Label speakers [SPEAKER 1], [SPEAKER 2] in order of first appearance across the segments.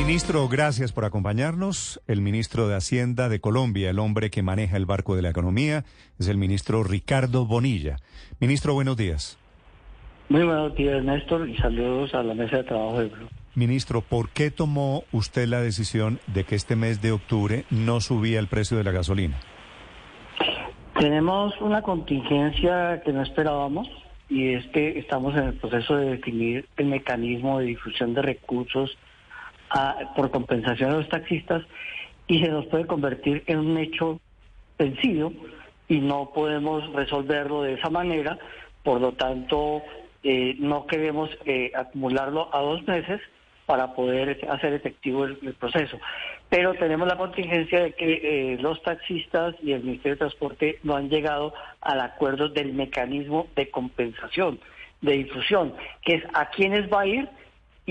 [SPEAKER 1] Ministro, gracias por acompañarnos. El ministro de Hacienda de Colombia, el hombre que maneja el barco de la economía, es el ministro Ricardo Bonilla. Ministro, buenos días.
[SPEAKER 2] Muy buenos días, Néstor, y saludos a la mesa de trabajo de Blue.
[SPEAKER 1] Ministro, ¿por qué tomó usted la decisión de que este mes de octubre no subía el precio de la gasolina?
[SPEAKER 2] Tenemos una contingencia que no esperábamos y es que estamos en el proceso de definir el mecanismo de difusión de recursos por compensación a los taxistas y se nos puede convertir en un hecho vencido y no podemos resolverlo de esa manera, por lo tanto eh, no queremos eh, acumularlo a dos meses para poder hacer efectivo el, proceso. Pero tenemos la contingencia de que eh, los taxistas y el Ministerio de Transporte no han llegado al acuerdo del mecanismo de compensación, de difusión, que es a quiénes va a ir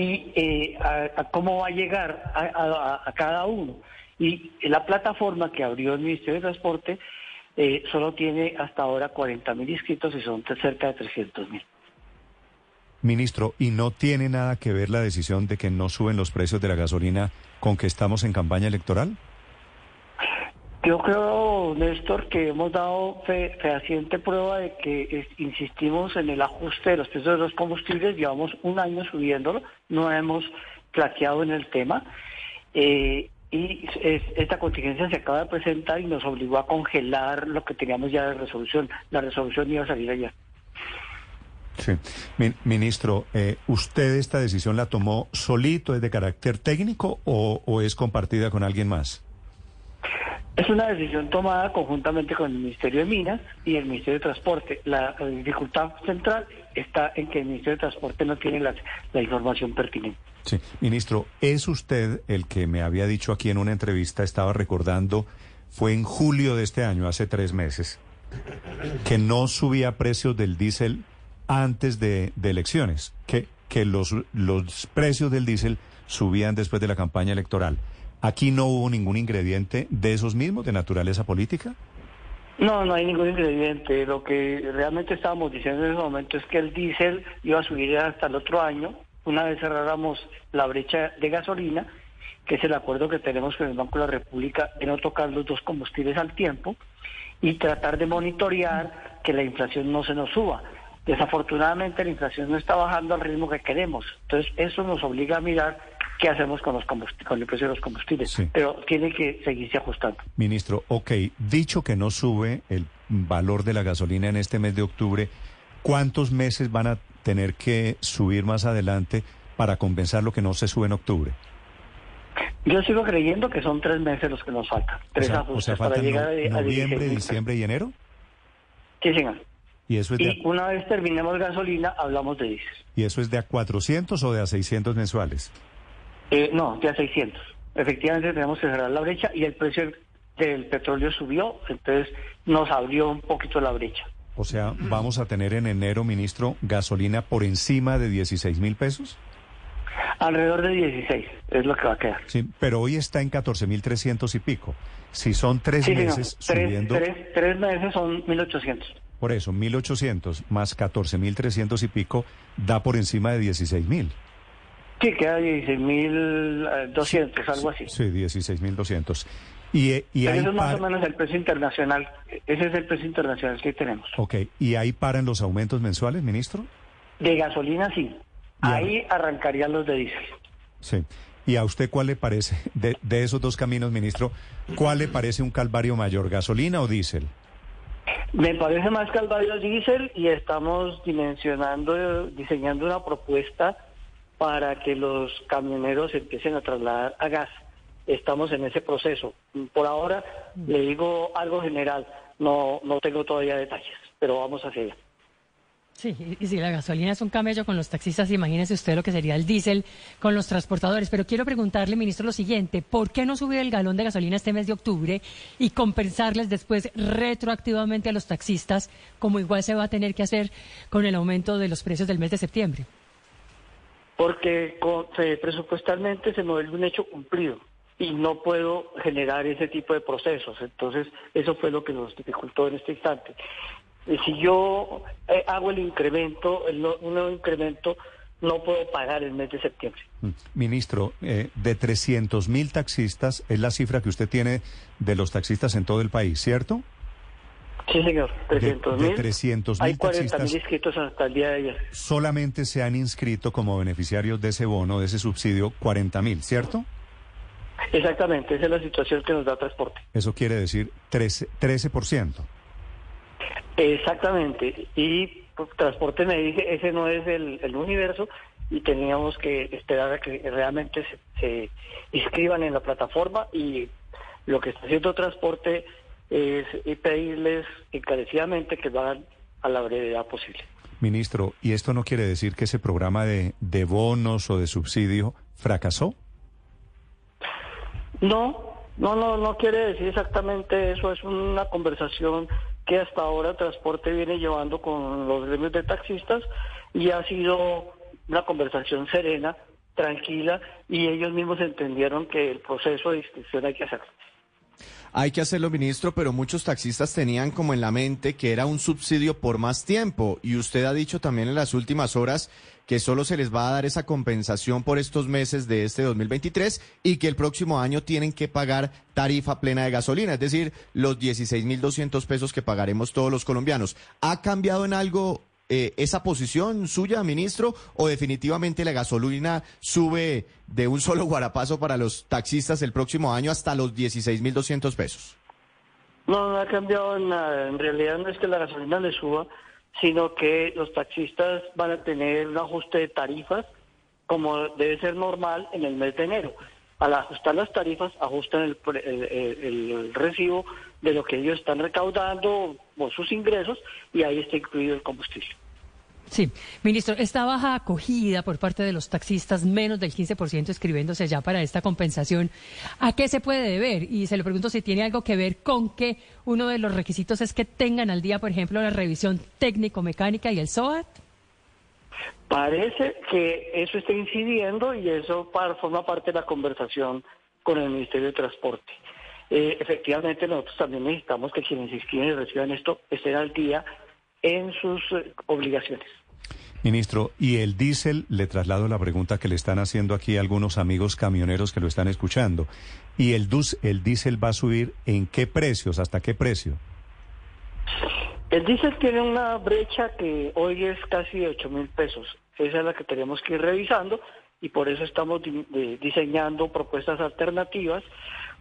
[SPEAKER 2] y eh, a, cómo va a llegar a, cada uno. Y la plataforma que abrió el Ministerio de Transporte eh, solo tiene hasta ahora 40 mil inscritos y son cerca de 300 mil.
[SPEAKER 1] Ministro, ¿y no tiene nada que ver la decisión de que no suben los precios de la gasolina con que estamos en campaña electoral?
[SPEAKER 2] Yo creo, Néstor, que hemos dado fehaciente prueba de que insistimos en el ajuste de los precios de los combustibles, llevamos un año subiéndolo, no hemos plaqueado en el tema. Eh, y esta contingencia se acaba de presentar y nos obligó a congelar lo que teníamos ya de resolución. La resolución iba a salir allá.
[SPEAKER 1] Sí. ministro, eh, ¿usted esta decisión la tomó solito, es de carácter técnico o, es compartida con alguien más?
[SPEAKER 2] Es una decisión tomada conjuntamente con el Ministerio de Minas y el Ministerio de Transporte. La, dificultad central está en que el Ministerio de Transporte no tiene la, información pertinente.
[SPEAKER 1] Sí, ministro, es usted el que me había dicho aquí en una entrevista, estaba recordando, fue en julio de este año, hace tres meses, que no subía precios del diésel antes de, elecciones, que, que los, los precios del diésel subían después de la campaña electoral. ¿Aquí no hubo ningún ingrediente de esos mismos, de naturaleza política?
[SPEAKER 2] No, no hay ningún ingrediente. Lo que realmente estábamos diciendo en ese momento es que el diésel iba a subir hasta el otro año, una vez cerráramos la brecha de gasolina, que es el acuerdo que tenemos con el Banco de la República de no tocar los dos combustibles al tiempo y tratar de monitorear que la inflación no se nos suba. Desafortunadamente la inflación no está bajando al ritmo que queremos. Entonces eso nos obliga a mirar qué hacemos con, los con el precio de los combustibles. Pero tiene que seguirse ajustando.
[SPEAKER 1] Ministro, ok, dicho que no sube el valor de la gasolina en este mes de octubre, ¿cuántos meses van a tener que subir más adelante para compensar lo que no se sube en octubre?
[SPEAKER 2] Yo sigo creyendo que son tres meses los que nos faltan. Tres ajustes para llegar
[SPEAKER 1] a, noviembre, diciembre y enero.
[SPEAKER 2] Sí, señor.
[SPEAKER 1] Y, eso es
[SPEAKER 2] una vez terminemos gasolina, hablamos de diésel.
[SPEAKER 1] ¿Y eso es de a 400 o de a 600 mensuales?
[SPEAKER 2] Eh, no, de a 600. Efectivamente tenemos que cerrar la brecha y el precio del petróleo subió, entonces nos abrió un poquito la brecha.
[SPEAKER 1] O sea, ¿vamos a tener en enero, ministro, gasolina por encima de 16 mil pesos?
[SPEAKER 2] Alrededor de 16 es lo que va a quedar.
[SPEAKER 1] Sí, pero hoy está en 14 mil 300 y pico. Si son tres meses subiendo...
[SPEAKER 2] Tres, tres meses son 1.800.
[SPEAKER 1] Por eso, 1.800 más 14.300 y pico da por encima de 16.000.
[SPEAKER 2] Sí, queda 16.200, algo así.
[SPEAKER 1] Sí, 16.200. Y, eh, y
[SPEAKER 2] eso es más o menos el precio internacional. Ese es el precio internacional que tenemos.
[SPEAKER 1] Ok. ¿Y ahí paran los aumentos mensuales, ministro?
[SPEAKER 2] De gasolina, sí. Ahí arrancarían los de diésel.
[SPEAKER 1] Sí. ¿Y a usted cuál le parece, de, de esos dos caminos, ministro, cuál le parece un calvario mayor, gasolina o diésel?
[SPEAKER 2] Me parece más Calvario Diesel y estamos dimensionando, diseñando una propuesta para que los camioneros empiecen a trasladar a gas. Estamos en ese proceso. Por ahora le digo algo general, no, no tengo todavía detalles, pero vamos hacia allá.
[SPEAKER 3] Sí, y si la gasolina es un camello con los taxistas, imagínese usted lo que sería el diésel con los transportadores. Pero quiero preguntarle, ministro, lo siguiente, ¿por qué no subir el galón de gasolina este mes de octubre y compensarles después retroactivamente a los taxistas, como igual se va a tener que hacer con el aumento de los precios del mes de septiembre?
[SPEAKER 2] Porque presupuestalmente se me vuelve un hecho cumplido y no puedo generar ese tipo de procesos. Entonces, eso fue lo que nos dificultó en este instante si yo eh, hago el incremento, el, un nuevo incremento, no puedo pagar el mes de septiembre.
[SPEAKER 1] Mm. Ministro, eh, de 300 mil taxistas es la cifra que usted tiene de los taxistas en todo el país, ¿cierto?
[SPEAKER 2] Sí, señor, 300
[SPEAKER 1] De,
[SPEAKER 2] mil.
[SPEAKER 1] 300
[SPEAKER 2] Hay
[SPEAKER 1] mil
[SPEAKER 2] 40
[SPEAKER 1] taxistas
[SPEAKER 2] mil inscritos hasta el día de ayer.
[SPEAKER 1] solamente se han inscrito como beneficiarios de ese bono, de ese subsidio, 40 mil, ¿cierto?
[SPEAKER 2] Exactamente, esa es la situación que nos da transporte.
[SPEAKER 1] Eso quiere decir 13%. 13%.
[SPEAKER 2] Exactamente. Y pues, transporte me dice, ese no es el, el universo y teníamos que esperar a que realmente se, se inscriban en la plataforma y lo que está haciendo transporte es pedirles encarecidamente que lo hagan a la brevedad posible.
[SPEAKER 1] Ministro, ¿y esto no quiere decir que ese programa de, de bonos o de subsidio fracasó?
[SPEAKER 2] No, no, no, no quiere decir exactamente eso. Es una conversación que hasta ahora Transporte viene llevando con los gremios de taxistas y ha sido una conversación serena, tranquila y ellos mismos entendieron que el proceso de inscripción hay que hacerlo.
[SPEAKER 4] Hay que hacerlo, ministro, pero muchos taxistas tenían como en la mente que era un subsidio por más tiempo y usted ha dicho también en las últimas horas que solo se les va a dar esa compensación por estos meses de este 2023 y que el próximo año tienen que pagar tarifa plena de gasolina, es decir, los 16.200 pesos que pagaremos todos los colombianos. ¿Ha cambiado en algo eh, esa posición suya, ministro, o definitivamente la gasolina sube de un solo guarapazo para los taxistas el próximo año hasta los 16.200 pesos?
[SPEAKER 2] No, no ha cambiado nada. En realidad no es que la gasolina le suba, sino que los taxistas van a tener un ajuste de tarifas como debe ser normal en el mes de enero. Al ajustar las tarifas, ajustan el, el, recibo de lo que ellos están recaudando por sus ingresos y ahí está incluido el combustible.
[SPEAKER 3] Sí, ministro, esta baja acogida por parte de los taxistas, menos del 15% escribiéndose ya para esta compensación, ¿a qué se puede deber? Y se lo pregunto si tiene algo que ver con que uno de los requisitos es que tengan al día, por ejemplo, la revisión técnico-mecánica y el SOAT.
[SPEAKER 2] Parece que eso está incidiendo y eso forma parte de la conversación con el Ministerio de Transporte. Eh, efectivamente, nosotros también necesitamos que quienes se inscriben y reciban esto estén al día en sus eh, obligaciones.
[SPEAKER 1] Ministro, ¿y el diésel? Le traslado la pregunta que le están haciendo aquí algunos amigos camioneros que lo están escuchando. ¿Y el, dus, el diésel va a subir en qué precios? ¿Hasta qué precio?
[SPEAKER 2] El diésel tiene una brecha que hoy es casi de 8 mil pesos. Esa es la que tenemos que ir revisando y por eso estamos di de diseñando propuestas alternativas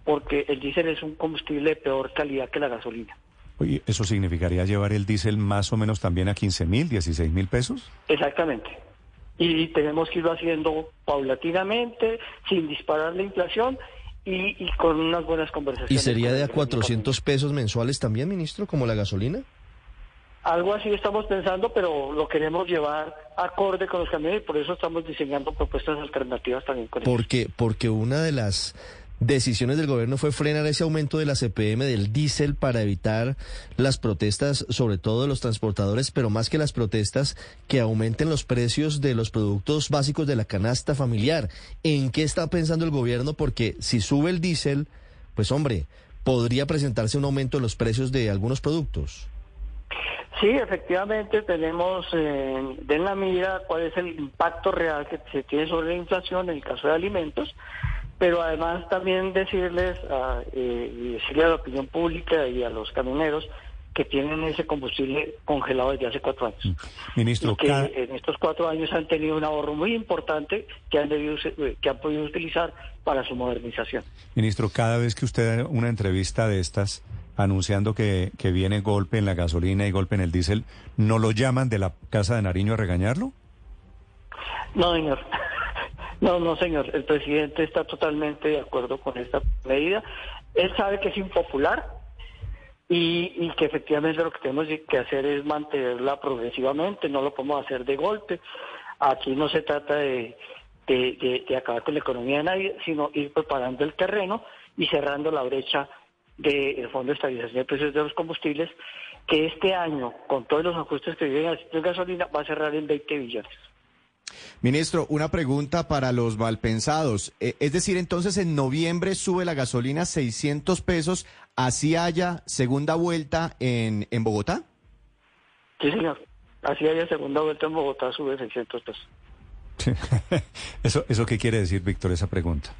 [SPEAKER 2] porque el diésel es un combustible de peor calidad que la gasolina.
[SPEAKER 1] Oye, ¿eso significaría llevar el diésel más o menos también a 15 mil, 16 mil pesos?
[SPEAKER 2] Exactamente. Y tenemos que irlo haciendo paulatinamente, sin disparar la inflación y, y con unas buenas conversaciones.
[SPEAKER 5] ¿Y sería de a 400 pesos mensuales también, ministro, como la gasolina?
[SPEAKER 2] Algo así estamos pensando, pero lo queremos llevar acorde con los camiones y por eso estamos diseñando propuestas alternativas también con
[SPEAKER 5] porque,
[SPEAKER 2] ellos.
[SPEAKER 5] Porque una de las decisiones del gobierno fue frenar ese aumento de la CPM del diésel para evitar las protestas, sobre todo de los transportadores, pero más que las protestas, que aumenten los precios de los productos básicos de la canasta familiar. ¿En qué está pensando el gobierno? Porque si sube el diésel, pues hombre, podría presentarse un aumento en los precios de algunos productos.
[SPEAKER 2] Sí, efectivamente tenemos eh, en la mira cuál es el impacto real que se tiene sobre la inflación en el caso de alimentos pero además también decirles a, eh, y decirle a la opinión pública y a los camioneros que tienen ese combustible congelado desde hace cuatro años.
[SPEAKER 1] Ministro,
[SPEAKER 2] y que
[SPEAKER 1] cada...
[SPEAKER 2] en estos cuatro años han tenido un ahorro muy importante que han, debido, que han podido utilizar para su modernización.
[SPEAKER 1] Ministro, cada vez que usted da una entrevista de estas anunciando que, que viene golpe en la gasolina y golpe en el diésel, ¿no lo llaman de la Casa de Nariño a regañarlo?
[SPEAKER 2] No, señor. No, no, señor. El presidente está totalmente de acuerdo con esta medida. Él sabe que es impopular y, que efectivamente lo que tenemos que hacer es mantenerla progresivamente. No lo podemos hacer de golpe. Aquí no se trata de, de, acabar con la economía de nadie, sino ir preparando el terreno y cerrando la brecha del Fondo de Estabilización de Precios de los Combustibles, que este año, con todos los ajustes que viven en gasolina, va a cerrar en 20 billones.
[SPEAKER 4] Ministro, una pregunta para los malpensados. Eh, es decir, entonces en noviembre sube la gasolina 600 pesos, así haya segunda vuelta en, en Bogotá.
[SPEAKER 2] Sí, señor. Así haya segunda vuelta en Bogotá, sube 600 pesos.
[SPEAKER 1] eso, ¿Eso qué quiere decir, Víctor, esa pregunta?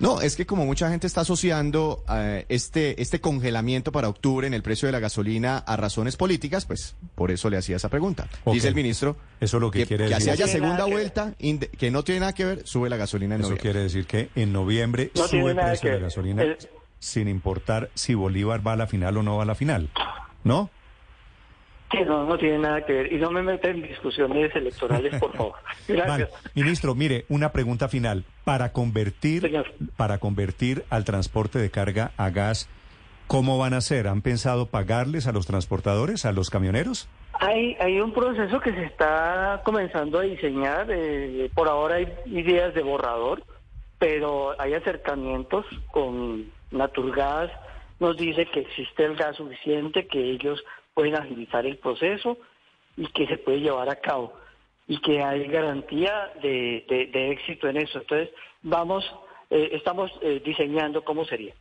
[SPEAKER 4] No, es que como mucha gente está asociando eh, este, este congelamiento para octubre en el precio de la gasolina a razones políticas, pues por eso le hacía esa pregunta. Dice el ministro
[SPEAKER 1] Eso es lo que quiere
[SPEAKER 4] que
[SPEAKER 1] decir.
[SPEAKER 4] así haya segunda
[SPEAKER 2] que
[SPEAKER 4] vuelta, inde- que no tiene nada que ver, sube la gasolina en
[SPEAKER 1] Eso
[SPEAKER 4] noviembre.
[SPEAKER 1] quiere decir que en noviembre
[SPEAKER 2] No
[SPEAKER 1] sube el precio
[SPEAKER 2] que
[SPEAKER 1] de la gasolina
[SPEAKER 2] El-
[SPEAKER 1] sin importar si Bolívar va a la final o no va a la final. ¿No?
[SPEAKER 2] Sí, no, no tiene nada que ver. Y no me meten en discusiones electorales, por favor. Gracias.
[SPEAKER 1] Vale. Ministro, mire, una pregunta final. Para convertir,
[SPEAKER 2] Señor.
[SPEAKER 1] para convertir al transporte de carga a gas, ¿cómo van a hacer? ¿Han pensado pagarles a los transportadores, a los camioneros?
[SPEAKER 2] Hay, hay un proceso que se está comenzando a diseñar. eh, por ahora hay ideas de borrador, pero hay acercamientos con Naturgas. Nos dice que existe el gas suficiente, que ellos pueden agilizar el proceso y que se puede llevar a cabo y que hay garantía de, de- de éxito en eso. Entonces, vamos, eh, estamos eh, diseñando cómo sería.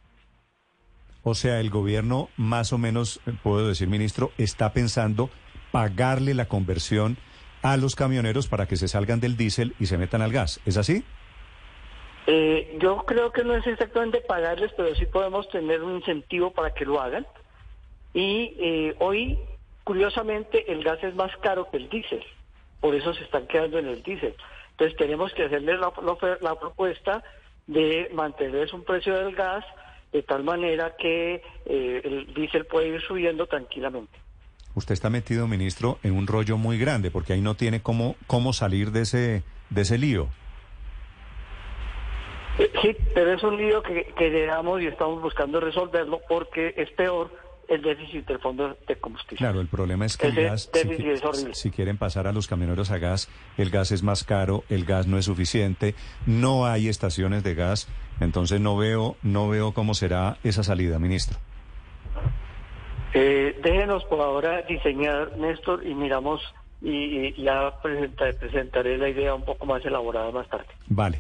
[SPEAKER 1] O sea, el gobierno, más o menos, eh, puedo decir, ministro, está pensando pagarle la conversión a los camioneros para que se salgan del diésel y se metan al gas. ¿Es así?
[SPEAKER 2] Eh, yo creo que no es exactamente pagarles, pero sí podemos tener un incentivo para que lo hagan. Y eh, hoy, curiosamente, el gas es más caro que el diésel. Por eso se están quedando en el diésel. Entonces tenemos que hacerles la, la propuesta de mantenerles un precio del gas de tal manera que eh, el diésel puede ir subiendo tranquilamente.
[SPEAKER 1] Usted está metido, ministro, en un rollo muy grande porque ahí no tiene cómo, cómo salir de ese, de ese lío.
[SPEAKER 2] Eh, Sí, pero es un lío que, que llegamos y estamos buscando resolverlo porque es peor el déficit del fondo de combustible.
[SPEAKER 1] Claro, el problema es que el gas, si,
[SPEAKER 2] déficit
[SPEAKER 1] qui-
[SPEAKER 2] es horrible.
[SPEAKER 1] si quieren pasar a los camioneros a gas, el gas es más caro, el gas no es suficiente, no hay estaciones de gas, entonces no veo, no veo cómo será esa salida, ministro.
[SPEAKER 2] Eh, déjenos por ahora diseñar, Néstor, y miramos y, y ya presenta- presentaré la idea un poco más elaborada más tarde.
[SPEAKER 1] Vale.